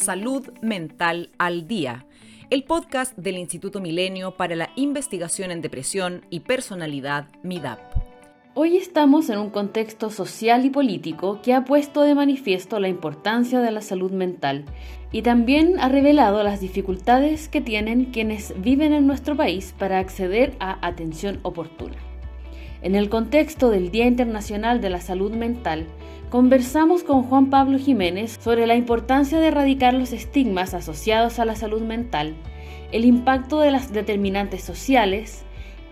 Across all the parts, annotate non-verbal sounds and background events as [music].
Salud Mental al Día, el podcast del Instituto Milenio para la Investigación en Depresión y Personalidad MIDAP. Hoy estamos en un contexto social y político que ha puesto de manifiesto la importancia de la salud mental y también ha revelado las dificultades que tienen quienes viven en nuestro país para acceder a atención oportuna. En el contexto del Día Internacional de la Salud Mental, conversamos con Juan Pablo Jiménez sobre la importancia de erradicar los estigmas asociados a la salud mental, el impacto de las determinantes sociales,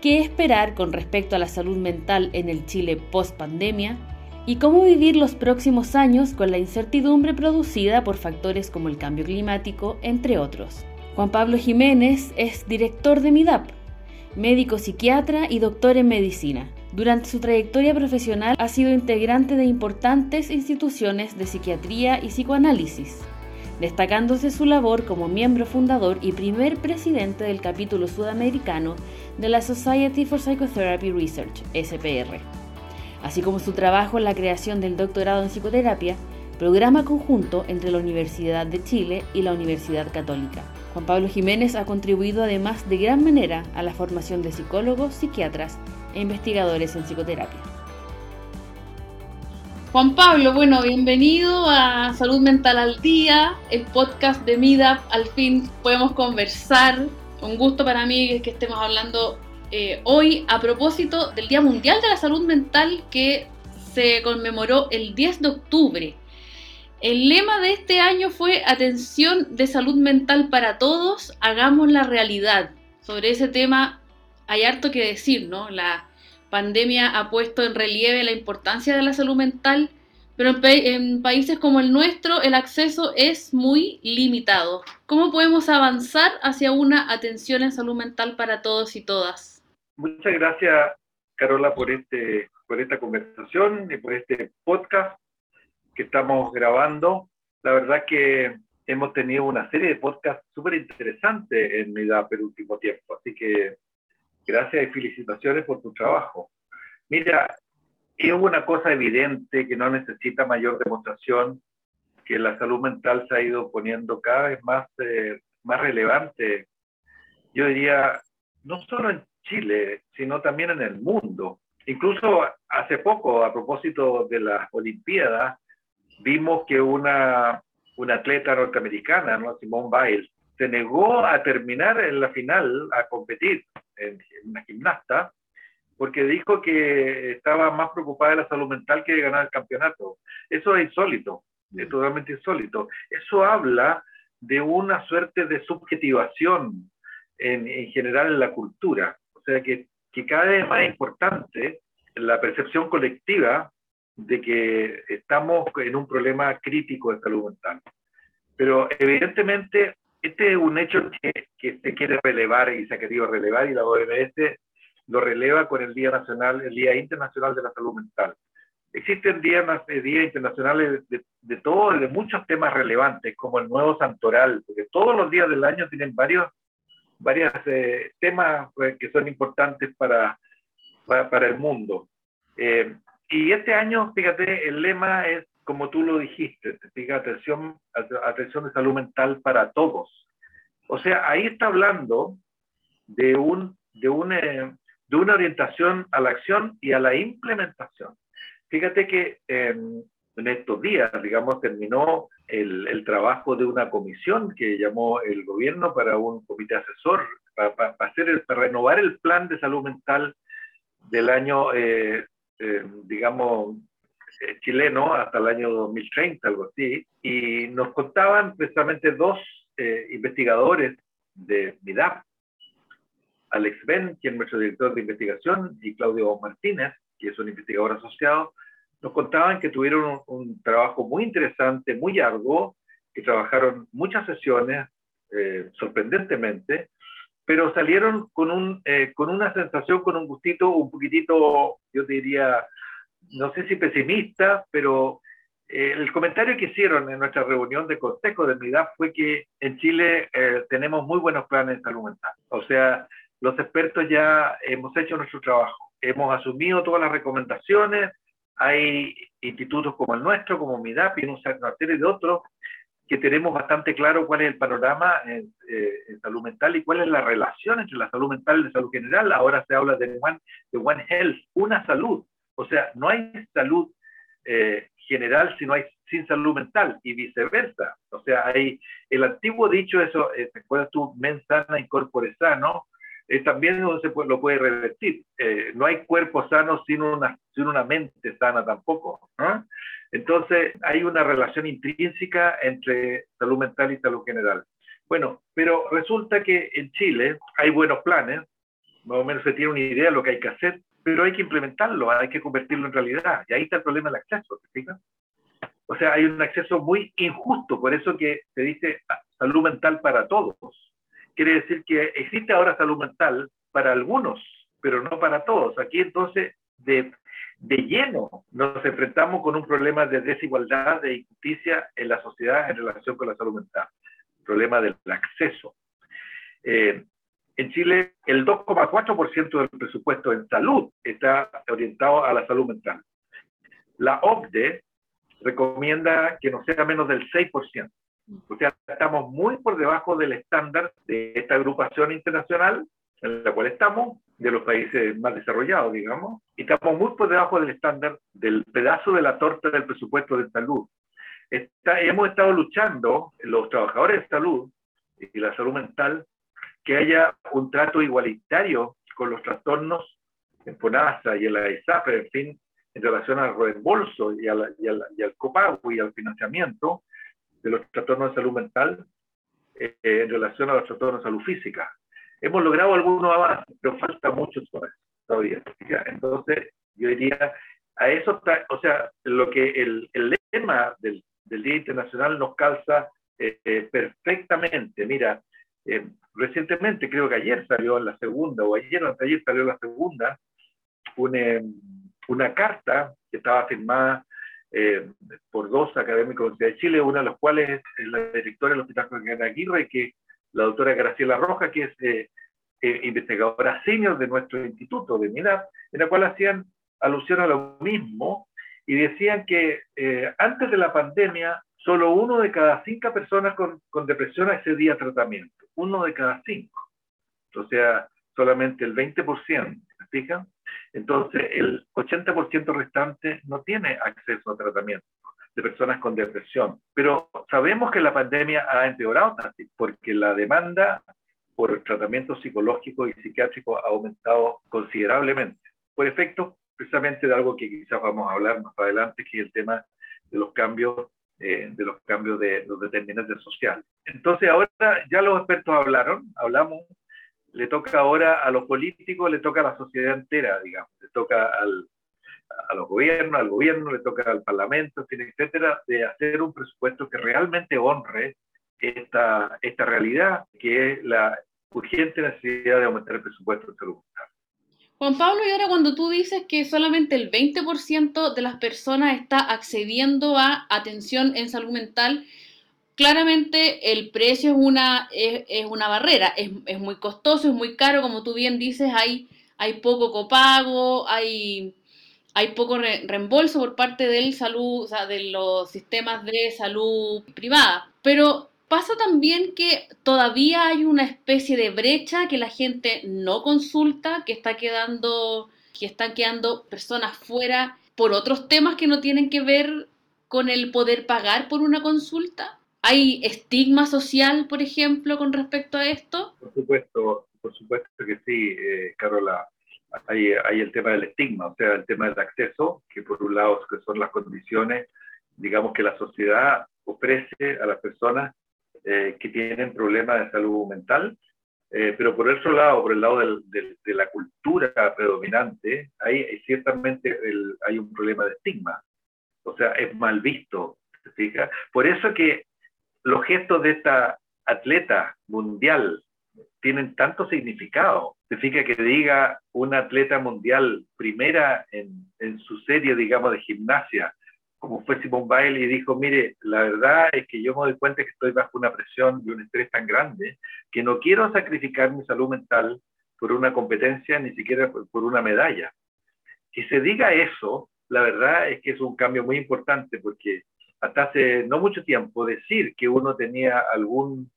qué esperar con respecto a la salud mental en el Chile post pandemia y cómo vivir los próximos años con la incertidumbre producida por factores como el cambio climático, entre otros. Juan Pablo Jiménez es director de MIDAP, médico psiquiatra y doctor en medicina. Durante su trayectoria profesional ha sido integrante de importantes instituciones de psiquiatría y psicoanálisis, destacándose su labor como miembro fundador y primer presidente del capítulo sudamericano de la Society for Psychotherapy Research, SPR, así como su trabajo en la creación del doctorado en psicoterapia, programa conjunto entre la Universidad de Chile y la Universidad Católica. Juan Pablo Jiménez ha contribuido además de gran manera a la formación de psicólogos, psiquiatras e investigadores en psicoterapia. Juan Pablo, bueno, bienvenido a Salud Mental al Día, el podcast de MIDAP. Al fin podemos conversar. Un gusto para mí que estemos hablando eh, hoy a propósito del Día Mundial de la Salud Mental que se conmemoró el 10 de octubre. El lema de este año fue Atención de salud mental para todos, hagamos la realidad. Sobre ese tema hay harto que decir, ¿no? La pandemia ha puesto en relieve la importancia de la salud mental, pero en, países como el nuestro el acceso es muy limitado. ¿Cómo podemos avanzar hacia una atención en salud mental para todos y todas? Muchas gracias, Carola, por, este, por esta conversación y por este podcast que estamos grabando. La verdad que hemos tenido una serie de podcasts súper interesantes en MIDAP el último tiempo, así que gracias y felicitaciones por tu trabajo. Mira, es una cosa evidente que no necesita mayor demostración, que la salud mental se ha ido poniendo cada vez más, eh, más relevante, yo diría, no solo en Chile, sino también en el mundo. Incluso hace poco, a propósito de las Olimpiadas, vimos que una, una atleta norteamericana, ¿no? Simone Biles, se negó a terminar en la final, a competir en, una gimnasta, porque dijo que estaba más preocupada de la salud mental que de ganar el campeonato. Eso es insólito, es totalmente insólito. Eso habla de una suerte de subjetivación en, en general en la cultura. O sea, que, que cada vez es más importante la percepción colectiva de que estamos en un problema crítico de salud mental. Pero evidentemente este es un hecho que, que se quiere relevar y se ha querido relevar y la OMS lo releva con el Día Nacional, el Día Internacional de la Salud Mental. Existen días, eh, días internacionales de, de todos, de muchos temas relevantes, como el nuevo santoral, porque todos los días del año tienen varios varios eh, temas pues, que son importantes para, para, para el mundo. Eh, y este año, fíjate, el lema es, como tú lo dijiste, fíjate, atención, atención de salud mental para todos. O sea, ahí está hablando de, un, de, una, de una orientación a la acción y a la implementación. Fíjate que em, en estos días, digamos, terminó el, el, trabajo de una comisión que llamó el gobierno para un comité asesor, para, para, hacer para renovar el plan de salud mental del año eh, eh, digamos, eh, chileno hasta el año 2030, algo así, y nos contaban precisamente dos eh, investigadores de MIDAP, Alex Ben, quien es nuestro director de investigación, y Claudio Martínez, que es un investigador asociado, nos contaban que tuvieron un, un trabajo muy interesante, muy arduo, que trabajaron muchas sesiones, eh, sorprendentemente, pero salieron con, un, eh, con una sensación, con un gustito un poquitito, yo diría, no sé si pesimista, pero eh, el comentario que hicieron en nuestra reunión de consejo de MIDAF fue que en Chile eh, tenemos muy buenos planes de salud mental. O sea, los expertos ya hemos hecho nuestro trabajo, hemos asumido todas las recomendaciones, hay institutos como el nuestro, como MIDAP y una serie de otros que tenemos bastante claro cuál es el panorama en, en, salud mental y cuál es la relación entre la salud mental y la salud general. Ahora se habla de One, de one Health, una salud. O sea, no hay salud eh, general si no hay sin salud mental y viceversa. O sea, hay el antiguo dicho eso, eh, ¿te acuerdas tú? Men sana, incorpore sano, eh, también no se lo puede revertir. Eh, no hay cuerpo sano sin una, sin una mente sana tampoco. Entonces, hay una relación intrínseca entre salud mental y salud general. Bueno, pero resulta que en Chile hay buenos planes, más o menos se tiene una idea de lo que hay que hacer, pero hay que implementarlo, hay que convertirlo en realidad. Y ahí está el problema del acceso, ¿te fijas? O sea, hay un acceso muy injusto, por eso que se dice salud mental para todos. Quiere decir que existe ahora salud mental para algunos, pero no para todos. Aquí entonces, de, de lleno, nos enfrentamos con un problema de desigualdad, de injusticia en la sociedad en relación con la salud mental. El problema del acceso. Eh, en Chile, el 2,4% del presupuesto en salud está orientado a la salud mental. La OCDE recomienda que no sea menos del 6%. O sea, estamos muy por debajo del estándar de esta agrupación internacional en la cual estamos, de los países más desarrollados, digamos, y estamos muy por debajo del estándar del pedazo de la torta del presupuesto de salud. hemos estado luchando, los trabajadores de salud y la salud mental, que haya un trato igualitario con los trastornos en FONASA y en la ISAP, en fin, en relación al reembolso y, al, y, al, copago y al financiamiento de los trastornos de salud mental eh, en relación a los trastornos de salud física. Hemos logrado algunos avances, pero falta mucho todavía. Entonces, yo diría, a eso o sea, lo que el, el lema del, del, Día Internacional nos calza eh, eh, perfectamente. Mira, recientemente, creo que ayer salió la segunda, o ayer o ayer salió la segunda, una, una carta que estaba firmada eh, por dos académicos de Chile, una de los cuales es la directora del Hospital Juan Aguirre, que la doctora Graciela Roja, que es eh, eh, investigadora senior de nuestro instituto de MINAP, en la cual hacían alusión a lo mismo y decían que antes de la pandemia solo uno de cada cinco personas con, con depresión accedía a tratamiento, uno de cada cinco. O sea, solamente el 20%, ¿se fijan? Entonces, el 80% restante no tiene acceso a tratamiento de personas con depresión. Pero sabemos que la pandemia ha empeorado porque la demanda por tratamiento psicológico y psiquiátrico ha aumentado considerablemente, por efecto precisamente de algo que quizás vamos a hablar más adelante, que es el tema de los cambios eh, de los cambios de los determinantes sociales. Entonces ahora ya los expertos hablaron, hablamos, le toca ahora a los políticos, le toca a la sociedad entera, digamos, le toca al, a los gobiernos, al gobierno, le toca al parlamento, etcétera, de hacer un presupuesto que realmente honre esta, esta realidad, que es la urgente necesidad de aumentar el presupuesto de salud mental. Juan Pablo, y ahora cuando tú dices que solamente el 20% de las personas está accediendo a atención en salud mental, claramente el precio es una, es, una barrera, es, es, muy costoso, es muy caro, como tú bien dices, hay, hay poco copago, hay, hay poco reembolso por parte del salud, o sea, de los sistemas de salud privada. Pero pasa también que todavía hay una especie de brecha que la gente no consulta, que está quedando, que están quedando personas fuera por otros temas que no tienen que ver con el poder pagar por una consulta. ¿Hay estigma social, por ejemplo, con respecto a esto? Por supuesto, por supuesto que sí, eh, Carola. Hay, hay, el tema del estigma, o sea, el tema del acceso, que por un lado son las condiciones, digamos, que la sociedad ofrece a las personas eh, que tienen problemas de salud mental, eh, pero por otro lado, por el lado de la cultura predominante, ahí ciertamente hay un problema de estigma, o sea, es mal visto. Por eso que los gestos de esta atleta mundial tienen tanto significado. Significa que diga una atleta mundial primera en, en su serie, digamos, de gimnasia, como fue Simone Bailey, dijo, mire, la verdad es que yo me doy cuenta que estoy bajo una presión y un estrés tan grande que no quiero sacrificar mi salud mental por una competencia, ni siquiera por, por una medalla. Que se diga eso, la verdad es que es un cambio muy importante porque hasta hace no mucho tiempo, decir que uno tenía algún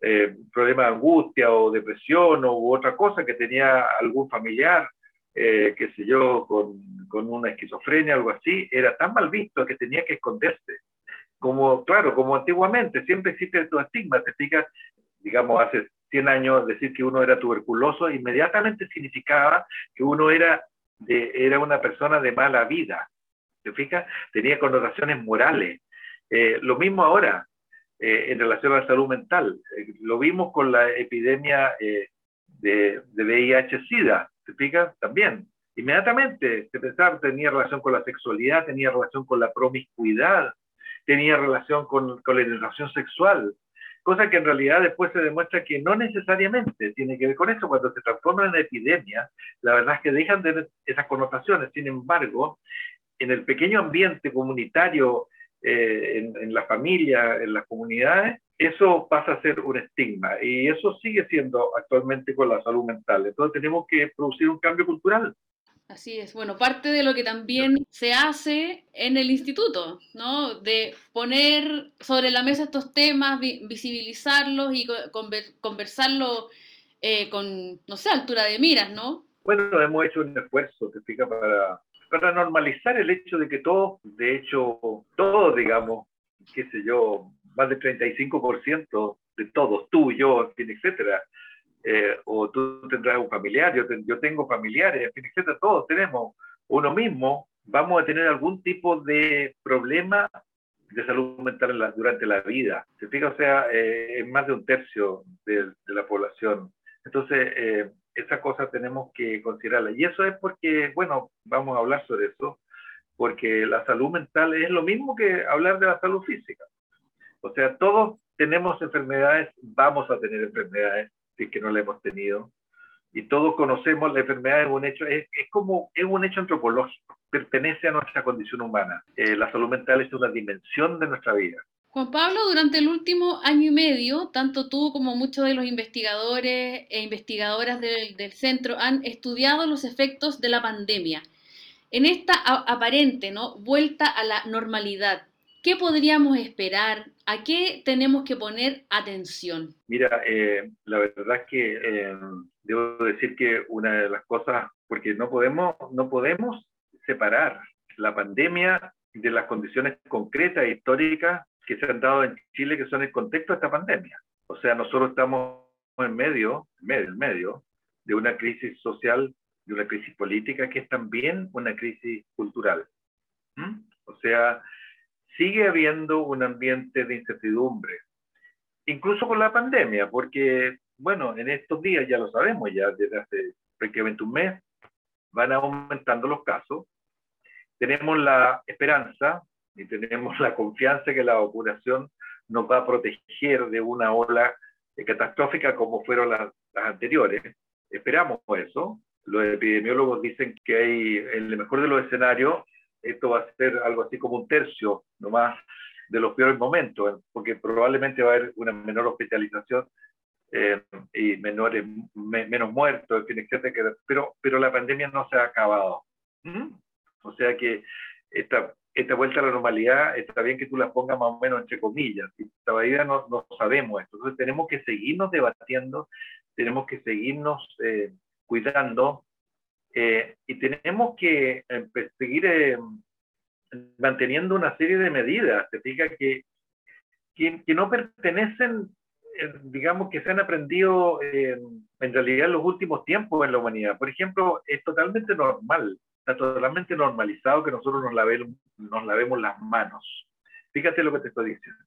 eh, problema de angustia o depresión o u otra cosa, que tenía algún familiar, eh, qué sé yo, con, con una esquizofrenia, algo así, era tan mal visto que tenía que esconderse. Como, claro, como antiguamente, siempre existe el estigma, te fijas, digamos, hace 100 años decir que uno era tuberculoso inmediatamente significaba que uno era, de, era una persona de mala vida. ¿Te fijas? Tenía connotaciones morales. Eh, lo mismo ahora eh, en relación a la salud mental. Eh, lo vimos con la epidemia de, de VIH-Sida. También. Inmediatamente se pensaba que tenía relación con la sexualidad, tenía relación con la promiscuidad, tenía relación con, con la relación sexual cosa que en realidad después se demuestra que no necesariamente tiene que ver con eso. Cuando se transforma en epidemia, la verdad es que dejan de esas connotaciones. Sin embargo, en el pequeño ambiente comunitario, eh, en, en, la familia, en las comunidades, eso pasa a ser un estigma y eso sigue siendo actualmente con la salud mental. Entonces tenemos que producir un cambio cultural. Así es. Bueno, parte de lo que también se hace en el instituto, ¿no? De poner sobre la mesa estos temas, visibilizarlos y conversarlos eh, con, no sé, altura de miras, ¿no? Bueno, hemos hecho un esfuerzo, te explica, para, para normalizar el hecho de que todos, de hecho, todos, digamos, qué sé yo, más del 35% de todos, tú, yo, en fin, etcétera, eh, o tú tendrás un familiar, yo, yo tengo familiares, etcétera, todos tenemos uno mismo, vamos a tener algún tipo de problema de salud mental durante la vida. Se fija, o sea, eh, es más de un tercio de, de la población. Entonces, eh, esa cosa tenemos que considerarla. Y eso es porque, bueno, vamos a hablar sobre eso, porque la salud mental es lo mismo que hablar de la salud física. O sea, todos tenemos enfermedades, vamos a tener enfermedades, si es que no la hemos tenido. Y todos conocemos la enfermedad, es un hecho, es, como, es un hecho antropológico, pertenece a nuestra condición humana. Eh, la salud mental es una dimensión de nuestra vida. Juan Pablo, durante el último año y medio, tanto tú como muchos de los investigadores e investigadoras del, centro han estudiado los efectos de la pandemia. En esta aparente ¿no? vuelta a la normalidad, ¿Qué podríamos esperar? ¿A qué tenemos que poner atención? Mira, eh, la verdad es que eh, debo decir que una de las cosas, porque no podemos, no podemos separar la pandemia de las condiciones concretas históricas que se han dado en Chile, que son el contexto de esta pandemia. O sea, nosotros estamos en medio, medio, en medio de una crisis social, de una crisis política, que es también una crisis cultural. ¿Mm? O sea, sigue habiendo un ambiente de incertidumbre, incluso con la pandemia, porque, bueno, en estos días ya lo sabemos, ya desde hace prácticamente un mes, van aumentando los casos. Tenemos la esperanza y tenemos la confianza que la vacunación nos va a proteger de una ola catastrófica como fueron las, las anteriores. Esperamos eso. Los epidemiólogos dicen que hay, en el mejor de los escenarios, esto va a ser algo así como un tercio nomás de los peores momentos, porque probablemente va a haber una menor hospitalización eh, y menores, menos muertos, etcétera, pero, pero la pandemia no se ha acabado. ¿Mm? O sea que esta, esta vuelta a la normalidad está bien que tú la pongas más o menos entre comillas, y todavía no, no sabemos esto. Entonces tenemos que seguirnos debatiendo, tenemos que seguirnos eh, cuidando, eh, y tenemos que seguir eh, manteniendo una serie de medidas, fija que, que, no pertenecen, eh, digamos, que se han aprendido en realidad en los últimos tiempos en la humanidad. Por ejemplo, es totalmente normal, está totalmente normalizado que nosotros nos lavemos, nos lavemos las manos. Fíjate lo que te estoy diciendo.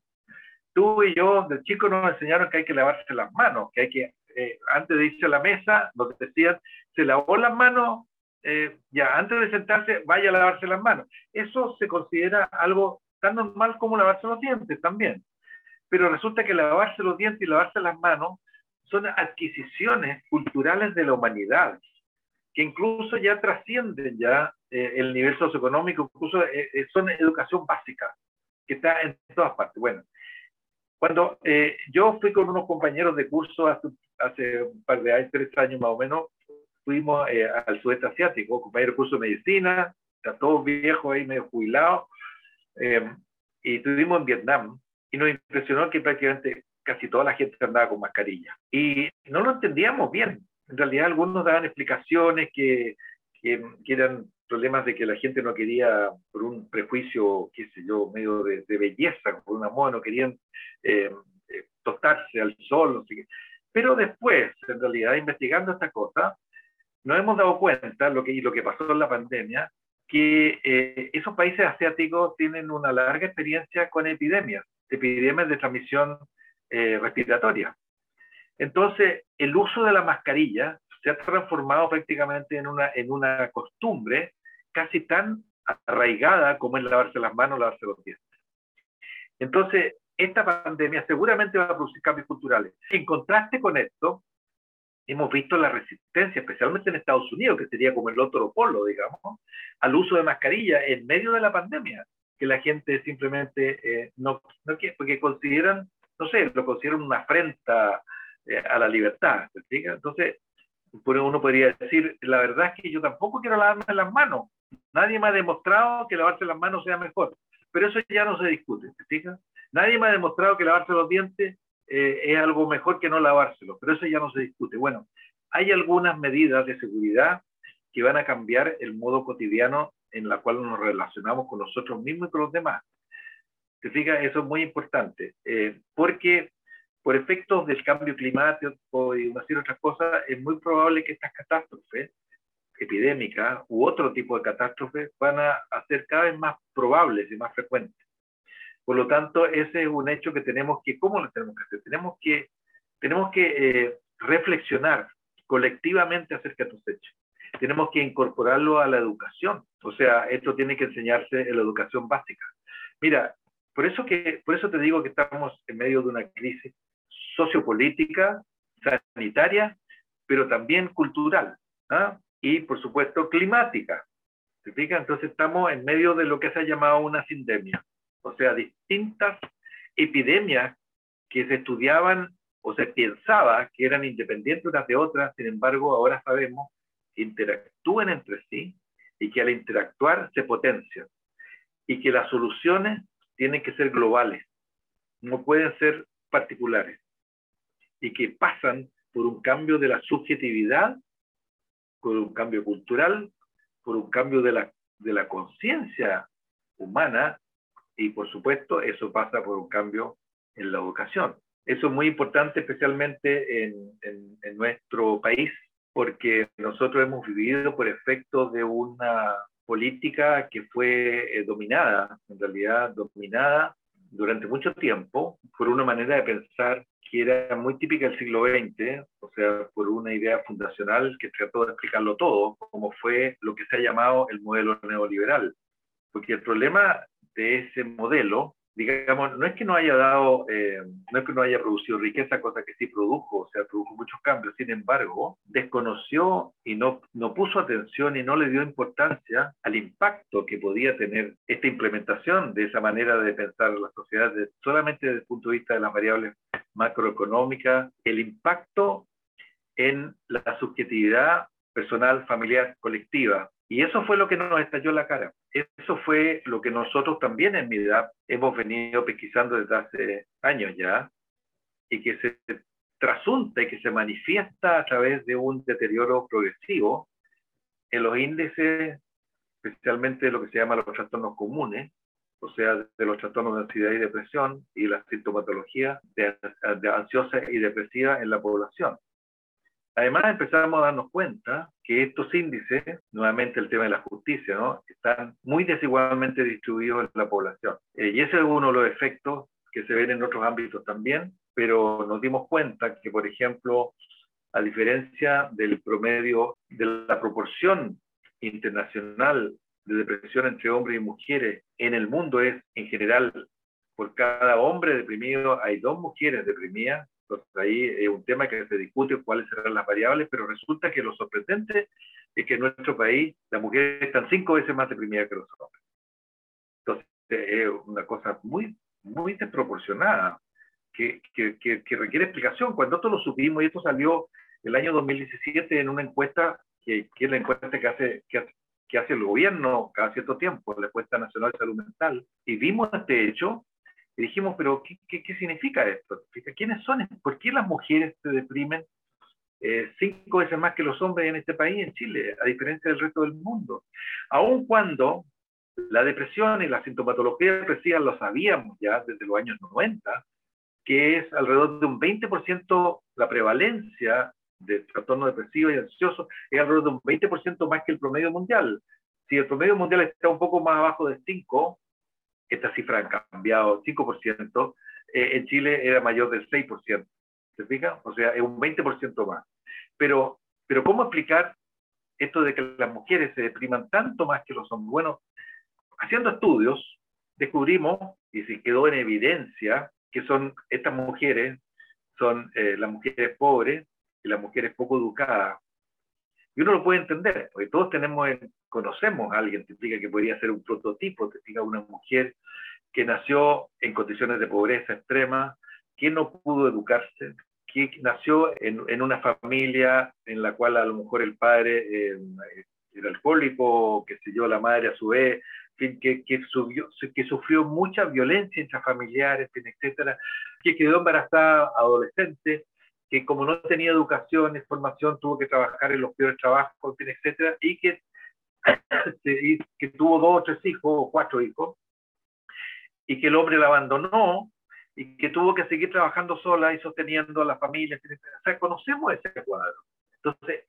Tú y yo, de chico, nos enseñaron que hay que lavarse las manos, que hay que eh, antes de irse a la mesa, nos decían, se lavó las manos, eh, ya, antes de sentarse, vaya a lavarse las manos. Eso se considera algo tan normal como lavarse los dientes también. Pero resulta que lavarse los dientes y lavarse las manos son adquisiciones culturales de la humanidad, que incluso ya trascienden ya eh, el nivel socioeconómico, incluso son educación básica, que está en todas partes. Bueno, cuando yo fui con unos compañeros de curso hace, hace un par de años, tres años más o menos, fuimos eh, al sudeste asiático, compañero curso de medicina, está todo viejo ahí, medio jubilado, eh, y estuvimos en Vietnam y nos impresionó que prácticamente casi toda la gente andaba con mascarilla. Y no lo entendíamos bien. En realidad algunos daban explicaciones que, que, eran problemas de que la gente no quería, por un prejuicio, qué sé yo, medio de, belleza, por una moda, no querían eh, eh, tostarse al sol, no sé qué. Pero después, en realidad, investigando esta cosa, nos hemos dado cuenta, lo que, y lo que pasó en la pandemia, que eh, esos países asiáticos tienen una larga experiencia con epidemias, epidemias de transmisión eh, respiratoria. Entonces, el uso de la mascarilla se ha transformado prácticamente en una, en una costumbre casi tan arraigada como es lavarse las manos, lavarse los dientes. Entonces, esta pandemia seguramente va a producir cambios culturales. En contraste con esto, hemos visto la resistencia, especialmente en Estados Unidos, que sería como el otro polo, digamos, al uso de mascarilla en medio de la pandemia, que la gente simplemente eh, no, no quiere, porque consideran, no sé, lo consideran una afrenta eh, a la libertad, Entonces, uno podría decir, la verdad es que yo tampoco quiero lavarme las manos. Nadie me ha demostrado que lavarse las manos sea mejor, pero eso ya no se discute, ¿se Nadie me ha demostrado que lavarse los dientes eh, es algo mejor que no lavárselo, pero eso ya no se discute. Bueno, hay algunas medidas de seguridad que van a cambiar el modo cotidiano en la cual nos relacionamos con nosotros mismos y con los demás. ¿Te fijas? Eso es muy importante, eh, porque por efectos del cambio climático y una serie de otras cosas, es muy probable que estas catástrofes epidémicas u otro tipo de catástrofes van a, ser cada vez más probables y más frecuentes. Por lo tanto, ese es un hecho que tenemos que, ¿cómo lo tenemos que hacer? Tenemos que, tenemos que eh, reflexionar colectivamente acerca de estos hechos. Tenemos que incorporarlo a la educación. O sea, esto tiene que enseñarse en la educación básica. Mira, por eso, que, por eso te digo que estamos en medio de una crisis sociopolítica, sanitaria, pero también cultural. ¿ah? Y, por supuesto, climática. ¿Se? Entonces estamos en medio de lo que se ha llamado una sindemia o sea, distintas epidemias que se estudiaban o se pensaba que eran independientes unas de otras, sin embargo, ahora sabemos que interactúan entre sí y que al interactuar se potencian y que las soluciones tienen que ser globales, no pueden ser particulares y que pasan por un cambio de la subjetividad, por un cambio cultural, por un cambio de la, de la conciencia humana y por supuesto eso pasa por un cambio en la educación. Eso es muy importante especialmente en, en, nuestro país porque nosotros hemos vivido por efecto de una política que fue eh, dominada, en realidad dominada durante mucho tiempo por una manera de pensar que era muy típica del siglo XX, o sea, por una idea fundacional que trató de explicarlo todo, como fue lo que se ha llamado el modelo neoliberal. Porque el problema de ese modelo, digamos, no es que no haya dado, eh, no es que no haya producido riqueza, cosa que sí produjo, o sea, produjo muchos cambios, sin embargo, desconoció y no, no puso atención y no le dio importancia al impacto que podía tener esta implementación de esa manera de pensar la sociedad, solamente desde el punto de vista de las variables macroeconómicas, el impacto en la subjetividad personal, familiar, colectiva, y eso fue lo que nos estalló la cara. Eso fue lo que nosotros también en mi edad hemos venido pesquisando desde hace años ya, y que se trasunta y que se manifiesta a través de un deterioro progresivo en los índices, especialmente lo que se llama los trastornos comunes, o sea, de los trastornos de ansiedad y depresión y la sintomatología de, de ansiosa y depresiva en la población. Además, empezamos a darnos cuenta que estos índices, nuevamente el tema de la justicia, ¿no? están muy desigualmente distribuidos en la población. Eh, y ese es uno de los efectos que se ven en otros ámbitos también, pero nos dimos cuenta que, por ejemplo, a diferencia del promedio de la proporción internacional de depresión entre hombres y mujeres en el mundo es, en general, por cada hombre deprimido hay dos mujeres deprimidas, entonces ahí es un tema que se discute cuáles serán las variables, pero resulta que lo sorprendente es que en nuestro país las mujeres están cinco veces más deprimidas que los hombres. Entonces es una cosa muy, muy desproporcionada que, que, que, requiere explicación. Cuando esto lo supimos, y esto salió el año 2017 en una encuesta, que, que es la encuesta que hace, que que hace el gobierno cada cierto tiempo, la encuesta nacional de salud mental, y vimos este hecho y dijimos, pero ¿qué, qué, significa esto? ¿Quiénes son? ¿Por qué las mujeres se deprimen eh, cinco veces más que los hombres en este país, en Chile, a diferencia del resto del mundo? Aun cuando la depresión y la sintomatología depresiva lo sabíamos ya desde los años 90, que es alrededor de un 20% la prevalencia de trastorno depresivo y ansioso, es alrededor de un 20% más que el promedio mundial. Si el promedio mundial está un poco más abajo de 5, esta cifra ha cambiado, 5%, eh, en Chile era mayor del 6%. ¿Se fija? O sea, es un 20% más. Pero, pero ¿cómo explicar esto de que las mujeres se depriman tanto más que los hombres? Bueno, haciendo estudios, descubrimos, y se quedó en evidencia, que son estas mujeres, son eh, las mujeres pobres y las mujeres poco educadas. Y uno lo puede entender, porque todos tenemos, conocemos a alguien, te explica que podría ser un prototipo, te explica una mujer que nació en condiciones de pobreza extrema, que no pudo educarse, que nació en, una familia en la cual a lo mejor el padre eh, era alcohólico, que sé yo, la madre a su vez que, que, que sufrió mucha violencia intrafamiliar, etcétera, que quedó embarazada adolescente, que como no tenía educación ni formación tuvo que trabajar en los peores trabajos, etcétera, y que, [coughs] y que tuvo dos o tres hijos o cuatro hijos, y que el hombre la abandonó y que tuvo que seguir trabajando sola y sosteniendo a la familia. O sea, conocemos ese cuadro. Entonces,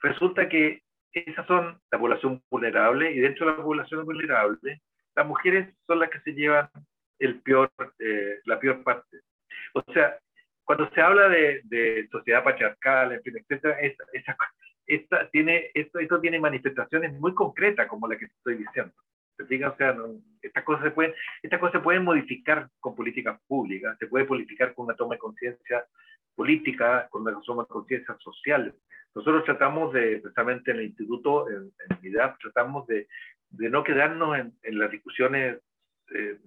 resulta que esas son la población vulnerable y dentro de la población vulnerable, las mujeres son las que se llevan el peor, eh, la peor parte. O sea, cuando se habla de, de sociedad patriarcal, etcétera, esta, tiene, esto, esto tiene manifestaciones muy concretas, como la que estoy diciendo. ¿Se O sea, estas, cosas se pueden, estas cosas se pueden modificar con políticas públicas, se puede politicar con una toma de conciencia política, con una toma de conciencia social. Nosotros tratamos de, precisamente en el instituto, en, en tratamos de, de, no quedarnos en, en las discusiones eh,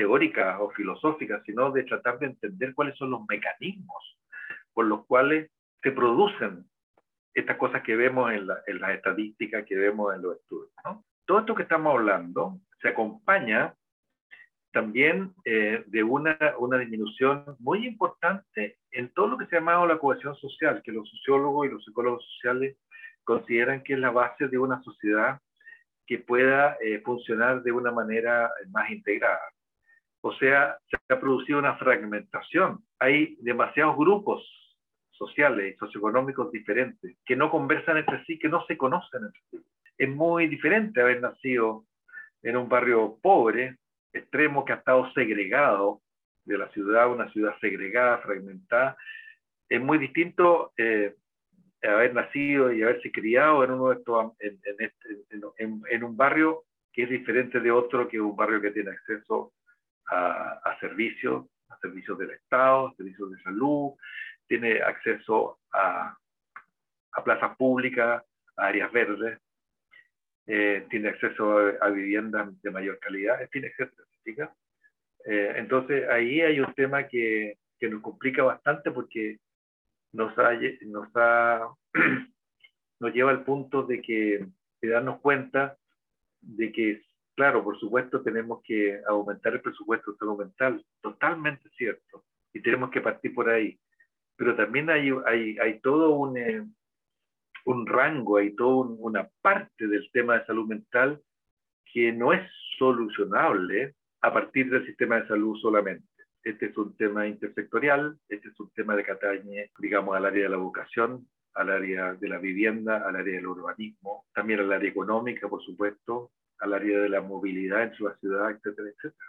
teóricas o filosóficas, sino de tratar de entender cuáles son los mecanismos por los cuales se producen estas cosas que vemos en, en las estadísticas, que vemos en los estudios. ¿no? Todo esto que estamos hablando se acompaña también eh, de una, una disminución muy importante en todo lo que se ha llamado la cohesión social, que los sociólogos y los psicólogos sociales consideran que es la base de una sociedad que pueda eh, funcionar de una manera más integrada. O sea, se ha producido una fragmentación. Hay demasiados grupos sociales y socioeconómicos diferentes que no conversan entre sí, que no se conocen entre sí. Es muy diferente haber nacido en un barrio pobre extremo que ha estado segregado de la ciudad, una ciudad segregada, fragmentada. Es muy distinto eh, haber nacido y haberse criado en, uno de estos, en, en, un barrio que es diferente de otro, que es un barrio que tiene acceso a, a servicios, a servicios del Estado, servicios de salud, tiene acceso a, a plazas públicas, a áreas verdes, eh, tiene acceso a, viviendas de mayor calidad, tiene acceso eh, entonces ahí hay un tema que, que, nos complica bastante porque nos, nos, [clears throat] nos lleva al punto de que de darnos cuenta de que, claro, por supuesto tenemos que aumentar el presupuesto de salud mental, totalmente cierto, y tenemos que partir por ahí. Pero también hay, hay, hay todo un, eh, un rango, hay toda una parte del tema de salud mental que no es solucionable a partir del sistema de salud solamente. Este es un tema intersectorial, este es un tema de que atañe, digamos, al área de la educación, al área de la vivienda, al área del urbanismo, también al área económica, por supuesto, al área de la movilidad en la ciudad, etcétera, etcétera.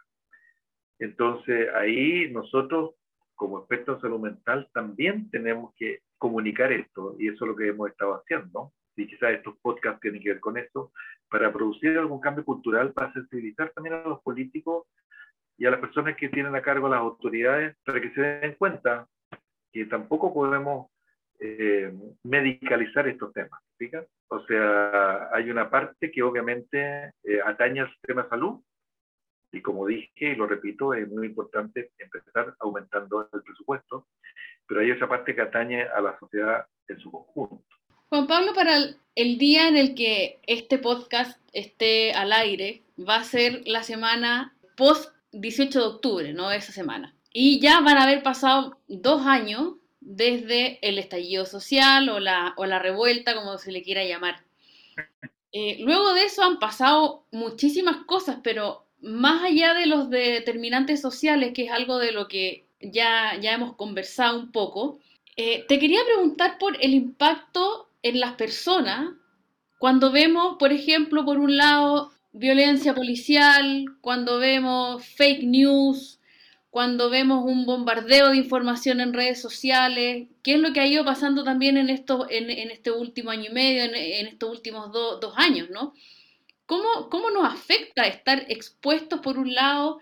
Entonces, ahí nosotros, como expertos en salud mental, también tenemos que comunicar esto, y eso es lo que hemos estado haciendo, y quizás estos podcasts tienen que ver con esto, para producir algún cambio cultural, para sensibilizar también a los políticos y a las personas que tienen a cargo las autoridades, para que se den cuenta que tampoco podemos eh, medicalizar estos temas. O sea, hay una parte que obviamente eh, atañe al sistema de salud, y como dije y lo repito, es muy importante empezar aumentando el presupuesto, pero hay esa parte que atañe a la sociedad en su conjunto. Juan Pablo, para el, día en el que este podcast esté al aire, va a ser la semana post 18 de octubre, ¿no? Esa semana. Y ya van a haber pasado dos años desde el estallido social o la, revuelta, como se le quiera llamar. Eh, luego de eso han pasado muchísimas cosas, pero más allá de los determinantes sociales, que es algo de lo que ya, ya hemos conversado un poco, eh, te quería preguntar por el impacto en las personas cuando vemos, por ejemplo, por un lado, violencia policial, cuando vemos fake news, cuando vemos un bombardeo de información en redes sociales, qué es lo que ha ido pasando también en, esto, en, este último año y medio, en, estos últimos dos años, ¿no? ¿Cómo, ¿Cómo, nos afecta estar expuestos, por un lado,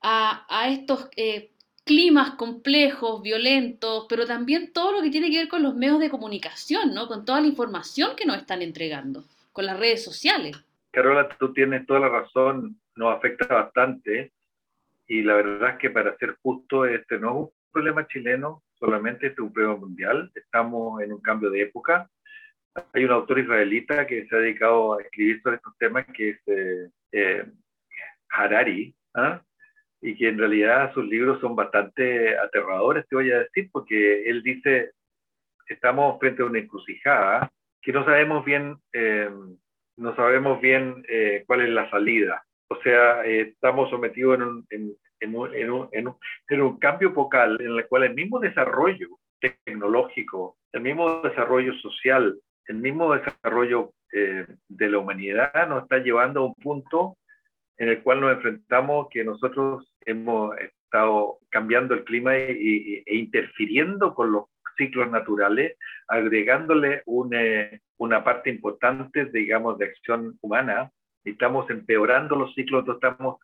a, a estos eh, climas complejos, violentos, pero también todo lo que tiene que ver con los medios de comunicación, ¿no? Con toda la información que nos están entregando, con las redes sociales? Carola, tú tienes toda la razón, nos afecta bastante y la verdad es que para ser justo, este no es un problema chileno, solamente este es un problema mundial. Estamos en un cambio de época. Hay un autor israelita que se ha dedicado a escribir sobre estos temas, que es eh, eh, Harari, ¿ah? y que en realidad sus libros son bastante aterradores, te voy a decir, porque él dice, estamos frente a una encrucijada que no sabemos bien, eh, no sabemos bien cuál es la salida. O sea, eh, estamos sometidos en un, cambio focal en el cual el mismo desarrollo tecnológico, el mismo desarrollo social, el mismo desarrollo eh, de la humanidad nos está llevando a un punto en el cual nos enfrentamos que nosotros hemos estado cambiando el clima e interfiriendo con los ciclos naturales, agregándole una parte importante, digamos, de acción humana estamos empeorando los ciclos, estamos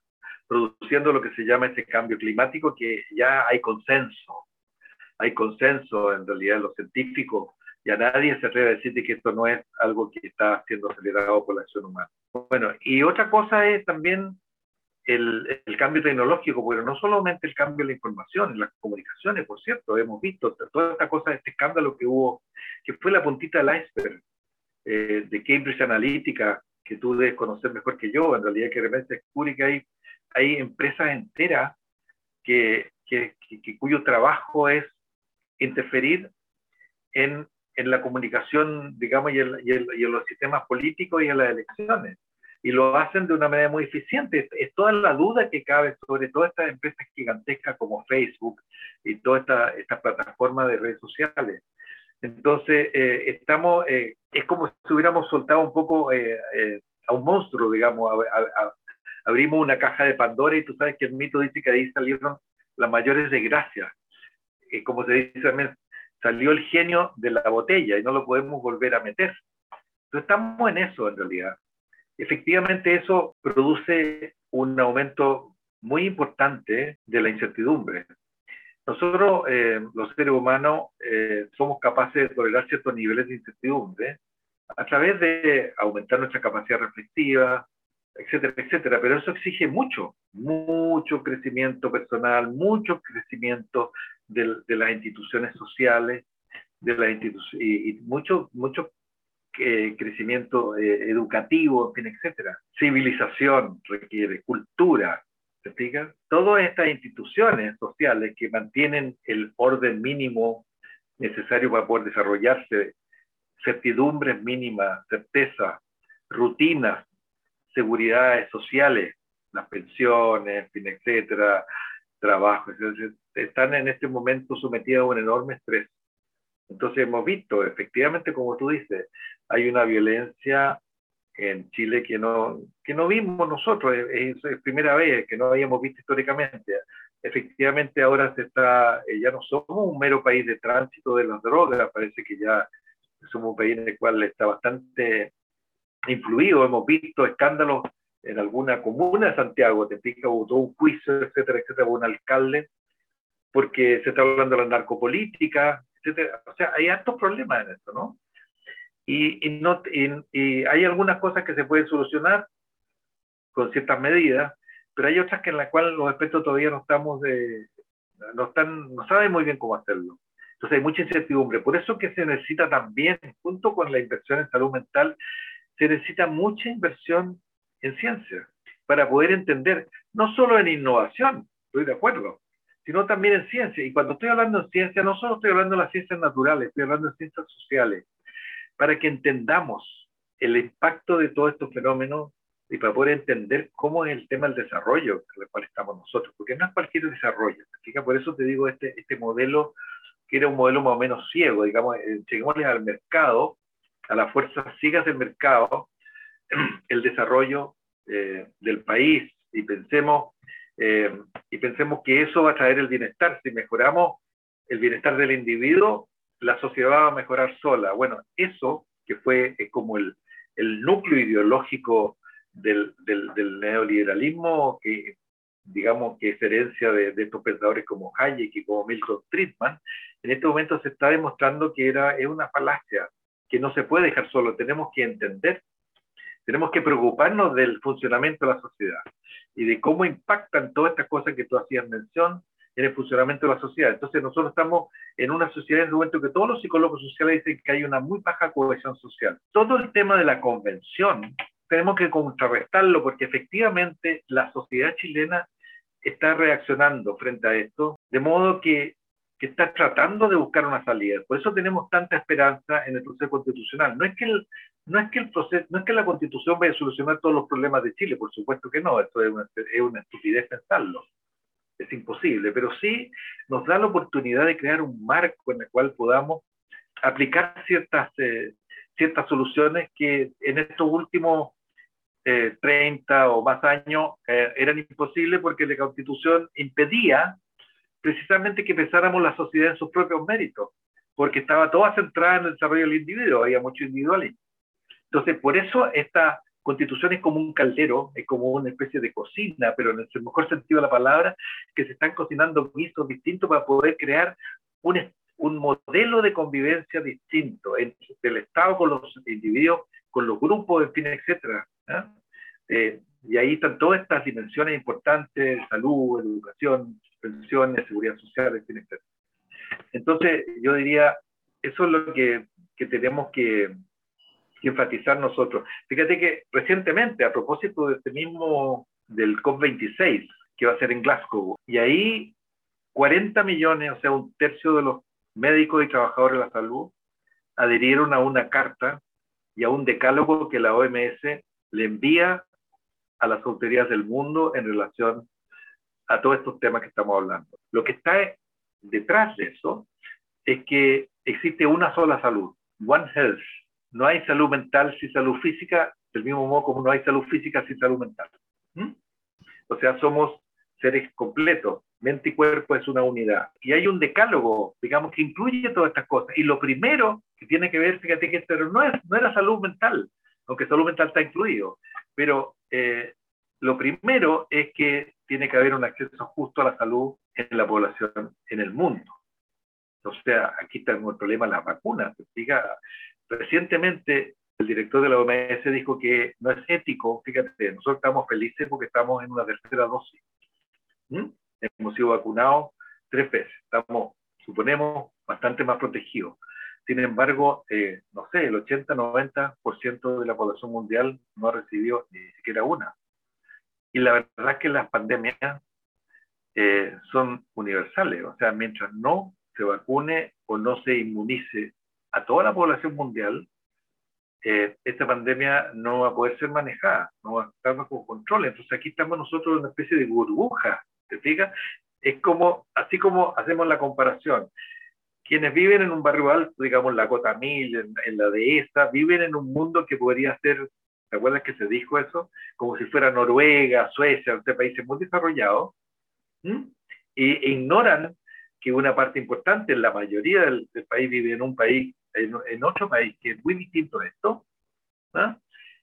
produciendo lo que se llama este cambio climático, que ya hay consenso, hay consenso en realidad en los científicos, ya nadie se atreve a decir que esto no es algo que está siendo acelerado por la acción humana. Bueno, y otra cosa es también el, el, cambio tecnológico, pero no solamente el cambio en la información, en las comunicaciones, por cierto, hemos visto toda esta cosa, este escándalo que hubo, que fue la puntita del iceberg eh, de Cambridge Analytica, que tú debes conocer mejor que yo, en realidad que de repente que hay, hay empresas enteras que, que, cuyo trabajo es interferir en, en la comunicación, digamos, y, y, en los sistemas políticos y en las elecciones. Y lo hacen de una manera muy eficiente. Es, toda la duda que cabe sobre todas estas empresas gigantescas como Facebook y todas estas esta plataformas de redes sociales. Entonces, eh, estamos, eh, es como si hubiéramos soltado un poco eh, a un monstruo, digamos, abrimos una caja de Pandora y tú sabes que el mito dice que ahí salieron las mayores desgracias. como se dice también, salió el genio de la botella y no lo podemos volver a meter. Entonces, estamos en eso en realidad. Efectivamente, eso produce un aumento muy importante de la incertidumbre. Nosotros, eh, los seres humanos, eh, somos capaces de tolerar ciertos niveles de incertidumbre a través de aumentar nuestra capacidad reflexiva, etcétera, etcétera. Pero eso exige mucho, mucho crecimiento personal, mucho crecimiento de, las instituciones sociales, de las y, mucho, mucho eh, crecimiento educativo, etcétera. Civilización requiere, cultura, Todas estas instituciones sociales que mantienen el orden mínimo necesario para poder desarrollarse, certidumbres mínimas, certeza, rutinas, seguridades sociales, las pensiones, fin, etcétera, trabajo, están en este momento sometidos a un enorme estrés. Entonces hemos visto, efectivamente, como tú dices, hay una violencia en Chile que no, que no vimos nosotros, es, es, primera vez que no habíamos visto históricamente. Efectivamente ahora se está, eh, ya no somos un mero país de tránsito de las drogas, parece que ya somos un país en el cual está bastante influido, hemos visto escándalos en alguna comuna de Santiago, te hubo todo un juicio, etcétera, etcétera, hubo un alcalde, porque se está hablando de la narcopolítica, etcétera. O sea, hay altos problemas en esto, ¿no? Y, no, y, hay algunas cosas que se pueden solucionar con ciertas medidas, pero hay otras que en las cuales los expertos todavía no estamos de, no están, no saben muy bien cómo hacerlo. Entonces hay mucha incertidumbre. Por eso que se necesita también, junto con la inversión en salud mental, se necesita mucha inversión en ciencia para poder entender, no solo en innovación, estoy de acuerdo, sino también en ciencia. Y cuando estoy hablando en ciencia, no solo estoy hablando de las ciencias naturales, estoy hablando de ciencias sociales, para que entendamos el impacto de todos estos fenómenos y para poder entender cómo es el tema del desarrollo en el cual estamos nosotros, porque no es cualquier desarrollo. Por eso te digo, este, este modelo, que era un modelo más o menos ciego, digamos, lleguémosle al mercado, a las fuerzas ciegas del mercado, [clears throat] el desarrollo eh, del país y pensemos, eh, y pensemos que eso va a traer el bienestar. Si mejoramos el bienestar del individuo, la sociedad va a mejorar sola. Bueno, eso que fue como el, el núcleo ideológico del, del, neoliberalismo, que digamos que es herencia de, de, estos pensadores como Hayek y como Milton Friedman, en este momento se está demostrando que era, es una falacia, que no se puede dejar solo, tenemos que entender, tenemos que preocuparnos del funcionamiento de la sociedad y de cómo impactan todas estas cosas que tú hacías mención en el funcionamiento de la sociedad. Entonces nosotros estamos en una sociedad en el momento que todos los psicólogos sociales dicen que hay una muy baja cohesión social. Todo el tema de la convención tenemos que contrarrestarlo porque efectivamente la sociedad chilena está reaccionando frente a esto, de modo que, que, está tratando de buscar una salida. Por eso tenemos tanta esperanza en el proceso constitucional. No es que, el, no es que, el proceso, no es que la constitución vaya a solucionar todos los problemas de Chile, por supuesto que no, esto es una, es una estupidez pensarlo. Es imposible, pero sí nos da la oportunidad de crear un marco en el cual podamos aplicar ciertas, eh, ciertas soluciones que en estos últimos 30 eh, o más años eh, eran imposibles porque la constitución impedía precisamente que pensáramos la sociedad en sus propios méritos, porque estaba toda centrada en el desarrollo del individuo, había mucho individualismo. Entonces, por eso esta constitución es como un caldero, es como una especie de cocina, pero en el mejor sentido de la palabra, que se están cocinando guisos distintos para poder crear un, un modelo de convivencia distinto entre el Estado con los individuos, con los grupos, en fin, etcétera. Eh, y ahí están todas estas dimensiones importantes, salud, educación, pensiones, seguridad social, etc. Entonces, yo diría, eso es lo que, que tenemos que, que, enfatizar nosotros. Fíjate que recientemente, a propósito de este mismo, del COP26, que va a ser en Glasgow, y ahí 40 millones, o sea, un tercio de los médicos y trabajadores de la salud, adherieron a una carta y a un decálogo que la OMS le envía a las autoridades del mundo en relación a todos estos temas que estamos hablando. Lo que está detrás de eso es que existe una sola salud, One Health. No hay salud mental sin salud física, del mismo modo como no hay salud física sin salud mental. ¿Mm? O sea, somos seres completos, mente y cuerpo es una unidad. Y hay un decálogo, digamos, que incluye todas estas cosas. Y lo primero que tiene que ver, fíjate que esto no, es, no era salud mental, aunque salud mental está incluido, pero eh, lo primero es que tiene que haber un acceso justo a la salud en la población en el mundo. O sea, aquí está el problema de las vacunas. Recientemente el director de la OMS dijo que no es ético, fíjate, nosotros estamos felices porque estamos en una tercera dosis. ¿Mm? Hemos sido vacunados tres veces, estamos, suponemos, bastante más protegidos. Sin embargo, eh, no sé, el 80-90% de la población mundial no ha recibido ni siquiera una. Y la verdad es que las pandemias eh, son universales, o sea, mientras no se vacune o no se inmunice a toda la población mundial, eh, esta pandemia no va a poder ser manejada, no va a estar bajo control. Entonces aquí estamos nosotros en una especie de burbuja, ¿te fijas? Es como, así como hacemos la comparación, quienes viven en un barrio alto, digamos la Cota Mil, en, la dehesa, viven en un mundo que podría ser, ¿te acuerdas que se dijo eso? Como si fuera Noruega, Suecia, este países muy desarrollados, e ignoran que una parte importante, la mayoría del, país vive en un país, en, otro país que es muy distinto a esto.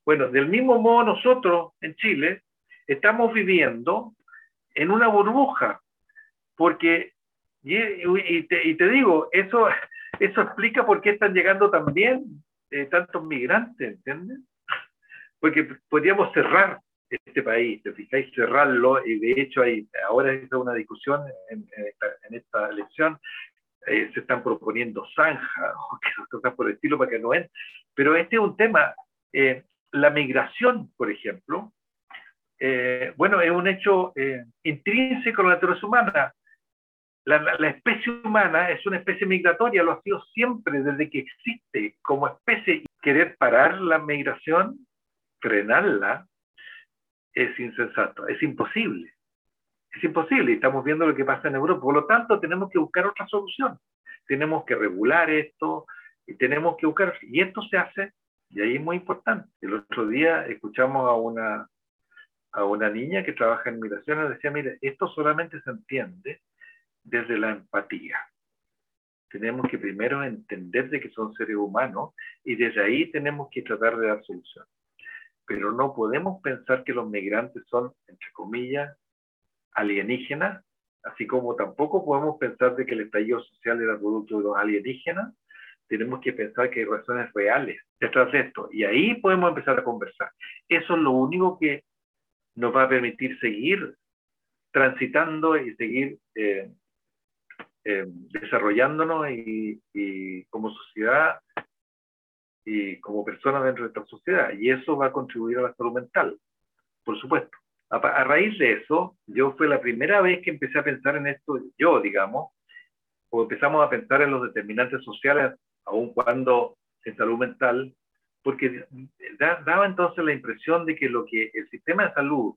Bueno, del mismo modo nosotros en Chile estamos viviendo en una burbuja, porque y, te, digo, eso, [laughs] eso explica por qué están llegando también eh, tantos migrantes, ¿entiendes? [laughs] Porque podríamos cerrar este país, te fijáis, cerrarlo, y de hecho hay, ahora hay una discusión en, esta, elección eh, se están proponiendo zanjas [laughs] o cosas por el estilo para que no entren. Pero este es un tema, eh, la migración, por ejemplo, eh, bueno, es un hecho intrínseco a la naturaleza humana. La, la, especie humana es una especie migratoria, lo ha sido siempre desde que existe como especie. Querer parar la migración, frenarla, es insensato, es imposible. Es imposible, estamos viendo lo que pasa en Europa. Por lo tanto, tenemos que buscar otra solución. Tenemos que regular esto, y tenemos que buscar, y esto se hace, y ahí es muy importante. El otro día escuchamos a una, a una niña que trabaja en migraciones, decía, mire, esto solamente se entiende desde la empatía. Tenemos que primero entender de que son seres humanos y desde ahí tenemos que tratar de dar solución. Pero no podemos pensar que los migrantes son, entre comillas, alienígenas, así como tampoco podemos pensar de que el estallido social era producto de los alienígenas, tenemos que pensar que hay razones reales detrás de esto. Y ahí podemos empezar a conversar. Eso es lo único que nos va a permitir seguir transitando y seguir eh, eh, desarrollándonos y, y, como sociedad y como personas dentro de esta sociedad. Y eso va a contribuir a la salud mental, por supuesto a, raíz de eso, yo fue la primera vez que empecé a pensar en esto, yo, digamos, o empezamos a pensar en los determinantes sociales, aun cuando en salud mental, porque daba entonces la impresión de que lo que el sistema de salud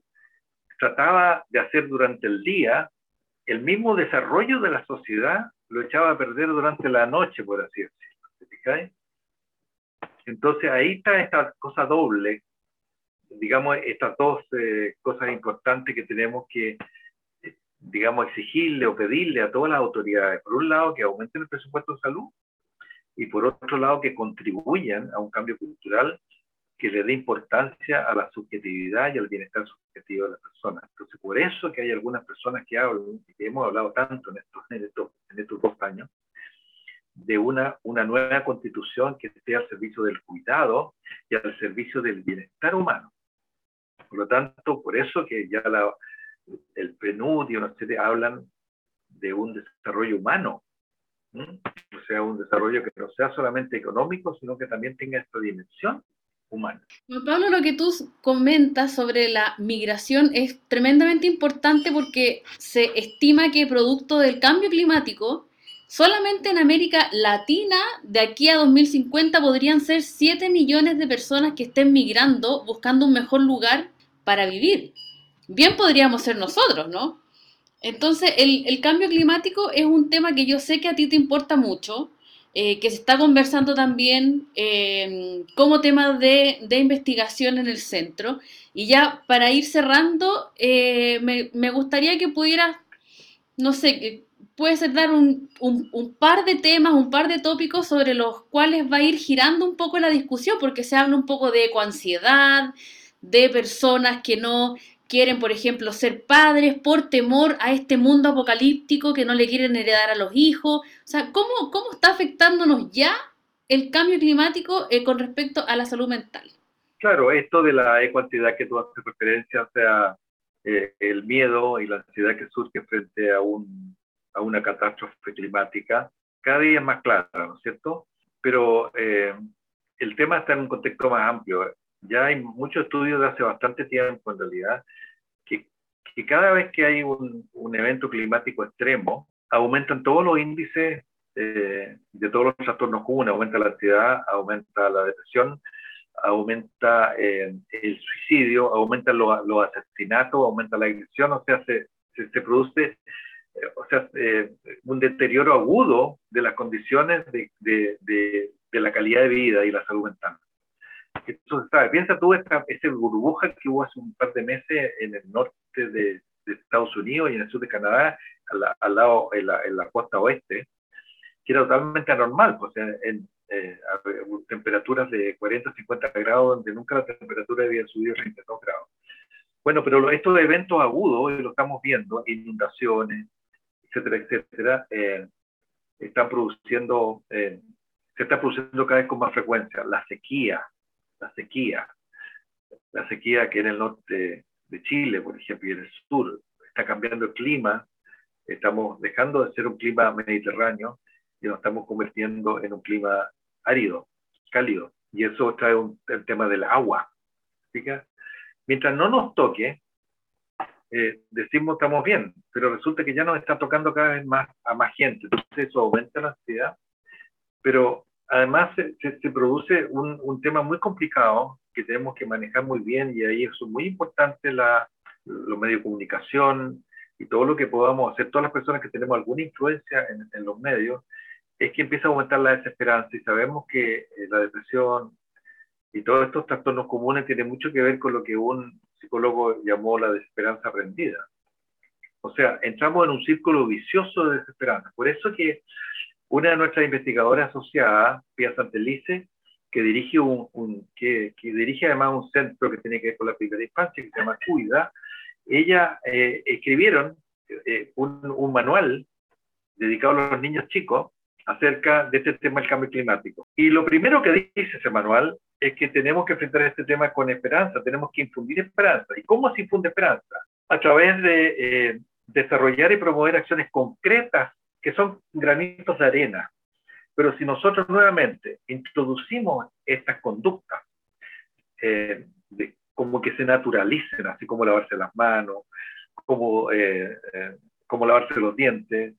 trataba de hacer durante el día, el mismo desarrollo de la sociedad lo echaba a perder durante la noche, por así decirlo. Entonces ahí está esta cosa doble digamos, estas dos eh, cosas importantes que tenemos que, eh, digamos, exigirle o pedirle a todas las autoridades. Por un lado, que aumenten el presupuesto de salud y por otro lado, que contribuyan a un cambio cultural que le dé importancia a la subjetividad y al bienestar subjetivo de las personas. Entonces, por eso que hay algunas personas que hablan, que hemos hablado tanto en estos, en estos, en estos dos años, de una, una nueva constitución que esté al servicio del cuidado y al servicio del bienestar humano. Por lo tanto, por eso que ya la, el PNUD y una serie hablan de un desarrollo humano, o sea, un desarrollo que no sea solamente económico, sino que también tenga esta dimensión humana. Pablo, lo que tú comentas sobre la migración es tremendamente importante porque se estima que producto del cambio climático, solamente en América Latina, de aquí a 2050, podrían ser 7 millones de personas que estén migrando buscando un mejor lugar para vivir. Bien podríamos ser nosotros, ¿no? Entonces, el, cambio climático es un tema que yo sé que a ti te importa mucho, eh, que se está conversando también eh, como tema de, investigación en el centro. Y ya para ir cerrando, eh, me, gustaría que pudieras, no sé, puede ser dar un, un, par de temas, un par de tópicos sobre los cuales va a ir girando un poco la discusión, porque se habla un poco de ecoansiedad, de personas que no quieren, por ejemplo, ser padres por temor a este mundo apocalíptico que no le quieren heredar a los hijos. O sea, ¿cómo, cómo está afectándonos ya el cambio climático eh, con respecto a la salud mental? Claro, esto de la ecuantiedad que tú haces referencia, o sea, eh, el miedo y la ansiedad que surge frente a, un, a una catástrofe climática, cada día es más clara, ¿no es cierto? Pero eh, el tema está en un contexto más amplio ya hay muchos estudios de hace bastante tiempo en realidad, que, cada vez que hay un, evento climático extremo, aumentan todos los índices eh, de todos los trastornos comunes, aumenta la ansiedad, aumenta la depresión, aumenta eh, el suicidio, aumenta los, asesinatos, aumenta la agresión, o sea, se, produce eh, o sea, un deterioro agudo de las condiciones de, la calidad de vida y la salud mental. Piensa tú esta, ese burbuja que hubo hace un par de meses en el norte de, de Estados Unidos y en el sur de Canadá, al, lado, en la, en la, costa oeste, que era totalmente anormal, pues en, eh, temperaturas de 40, 50 grados, donde nunca la temperatura había subido 32 grados. Bueno, pero estos eventos agudos, lo estamos viendo, inundaciones, etcétera, etcétera, eh, están produciendo, eh, se está produciendo cada vez con más frecuencia. La sequía, la sequía. La sequía que en el norte de Chile, por ejemplo, y en el sur, está cambiando el clima, estamos dejando de ser un clima mediterráneo y nos estamos convirtiendo en un clima árido, cálido. Y eso trae un, el tema del agua. Mientras no nos toque, eh, decimos estamos bien, pero resulta que ya nos está tocando cada vez más a más gente. Entonces eso aumenta la ansiedad, pero además se, se, produce un, un, tema muy complicado que tenemos que manejar muy bien y ahí es muy importante la, los medios de comunicación y todo lo que podamos hacer, todas las personas que tenemos alguna influencia en, en los medios, es que empieza a aumentar la desesperanza y sabemos que eh, la depresión y todos estos trastornos comunes tienen mucho que ver con lo que un psicólogo llamó la desesperanza rendida. O sea, entramos en un círculo vicioso de desesperanza. Por eso que una de nuestras investigadoras asociadas, Pia Santelice, que dirige, un, dirige además un centro que tiene que ver con la primera infancia, que se llama Cuida, ella eh, escribieron eh, un, un, manual dedicado a los niños chicos acerca de este tema del cambio climático. Y lo primero que dice ese manual es que tenemos que enfrentar este tema con esperanza, tenemos que infundir esperanza. ¿Y cómo se infunde esperanza? A través de eh, desarrollar y promover acciones concretas que son granitos de arena. Pero si nosotros nuevamente introducimos estas conductas, eh, como que se naturalicen, así como lavarse las manos, como, eh, como lavarse los dientes,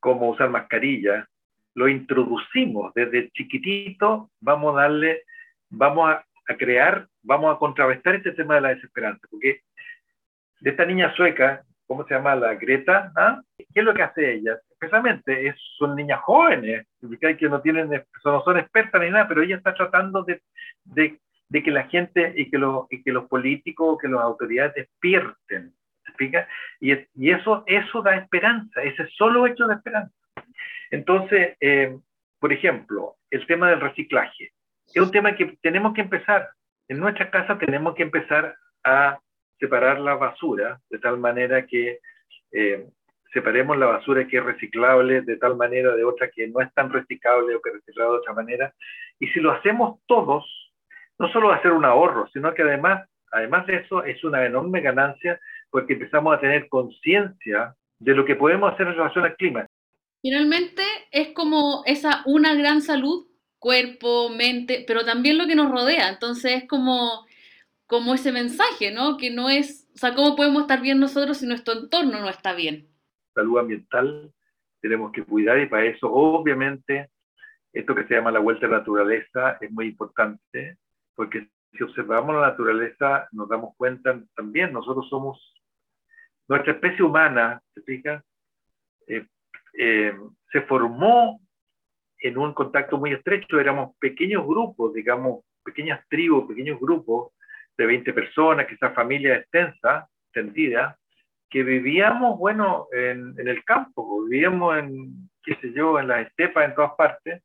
como usar mascarilla, lo introducimos desde chiquitito, vamos a darle, vamos a, crear, vamos a contrarrestar este tema de la desesperanza, porque de esta niña sueca, ¿cómo se llama? La Greta, ¿ah? ¿qué es lo que hace ella? Especialmente es, son niñas jóvenes, que no tienen, no son expertas ni nada, pero ella está tratando de, de, de que la gente y que, lo, y que los políticos, que las autoridades despierten, Y, y eso, eso da esperanza, ese solo hecho de esperanza. Entonces, eh, por ejemplo, el tema del reciclaje. Es un tema que tenemos que empezar. En nuestra casa tenemos que empezar a separar la basura de tal manera que eh, separemos la basura que es reciclable de tal manera de otra que no es tan reciclable o que es reciclable de otra manera. Y si lo hacemos todos, no solo va a ser un ahorro, sino que además, además de eso, es una enorme ganancia porque empezamos a tener conciencia de lo que podemos hacer en relación al clima. Finalmente es como esa una gran salud, cuerpo, mente, pero también lo que nos rodea. Entonces es como, como ese mensaje, ¿no? Que no es, o sea, ¿cómo podemos estar bien nosotros si nuestro entorno no está bien? Salud ambiental tenemos que cuidar y para eso obviamente esto que se llama la vuelta a la naturaleza es muy importante porque si observamos la naturaleza nos damos cuenta también, nosotros somos, nuestra especie humana, ¿se fija? Eh, eh, se formó en un contacto muy estrecho, éramos pequeños grupos, digamos, pequeñas tribus, pequeños grupos de 20 personas, quizás familias extensas, extendidas, que vivíamos, bueno, en, el campo, vivíamos en, qué sé yo, en las estepas, en todas partes.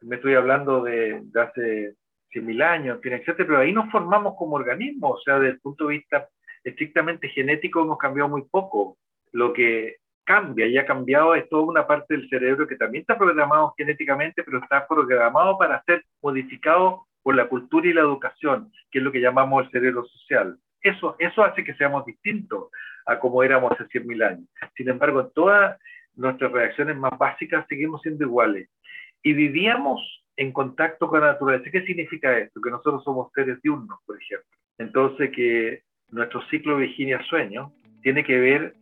Me estoy hablando de, de hace 100.000 años, pero ahí nos formamos como organismo, o sea, desde el punto de vista estrictamente genético hemos cambiado muy poco. Lo que cambia y ha cambiado es toda una parte del cerebro que también está programado genéticamente, pero está programado para ser modificado por la cultura y la educación, que es lo que llamamos el cerebro social. Eso, eso hace que seamos distintos a como éramos hace 100.000 años. Sin embargo, en todas nuestras reacciones más básicas seguimos siendo iguales. Y vivíamos en contacto con la naturaleza. ¿Qué significa esto? Que nosotros somos seres diurnos, por ejemplo. Entonces, que nuestro ciclo Virginia-sueño tiene que ver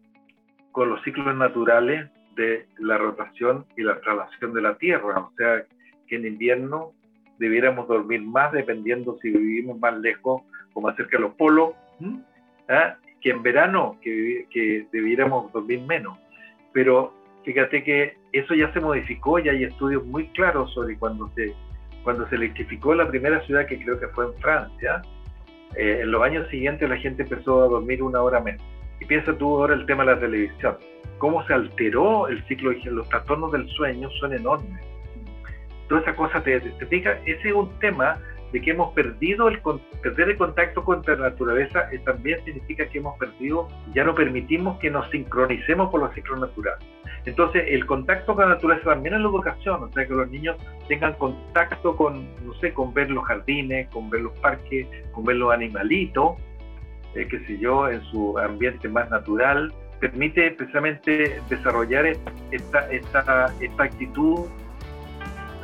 con los ciclos naturales de la rotación y la traslación de la Tierra. O sea, que en invierno debiéramos dormir más dependiendo si vivimos más lejos o más cerca de los polos. Que en verano que, que debiéramos dormir menos. Pero fíjate que eso ya se modificó y hay estudios muy claros sobre cuando se, cuando se electrificó la primera ciudad, que creo que fue en Francia, eh, en los años siguientes la gente empezó a dormir una hora menos. Y piensa tú ahora el tema de la televisión. Cómo se alteró el ciclo, los trastornos del sueño son enormes. Toda esa cosa te, te, ese es un tema de que hemos perdido el perder el contacto con la naturaleza eh, también significa que hemos perdido, ya no permitimos que nos sincronicemos con los ciclos naturales. Entonces, el contacto con la naturaleza también es la educación, o sea, que los niños tengan contacto con, no sé, con ver los jardines, con ver los parques, con ver los animalitos, eh, qué sé yo, en su ambiente más natural, permite precisamente desarrollar esta, esta, esta actitud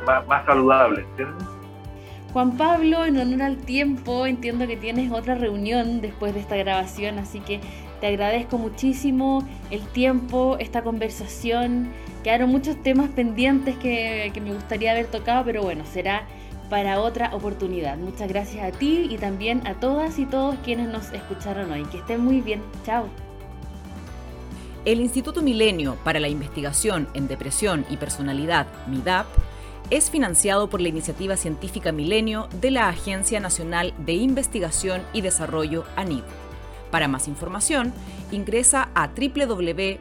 más, más saludable. Juan Pablo, en honor al tiempo, entiendo que tienes otra reunión después de esta grabación, así que te agradezco muchísimo el tiempo, esta conversación. Quedaron muchos temas pendientes que, me gustaría haber tocado, pero bueno, será para otra oportunidad. Muchas gracias a ti y también a todas y todos quienes nos escucharon hoy. Que estén muy bien. Chao. El Instituto Milenio para la Investigación en Depresión y Personalidad, MIDAP, es financiado por la iniciativa científica Milenio de la Agencia Nacional de Investigación y Desarrollo, ANID. Para más información, ingresa a www.midap.org.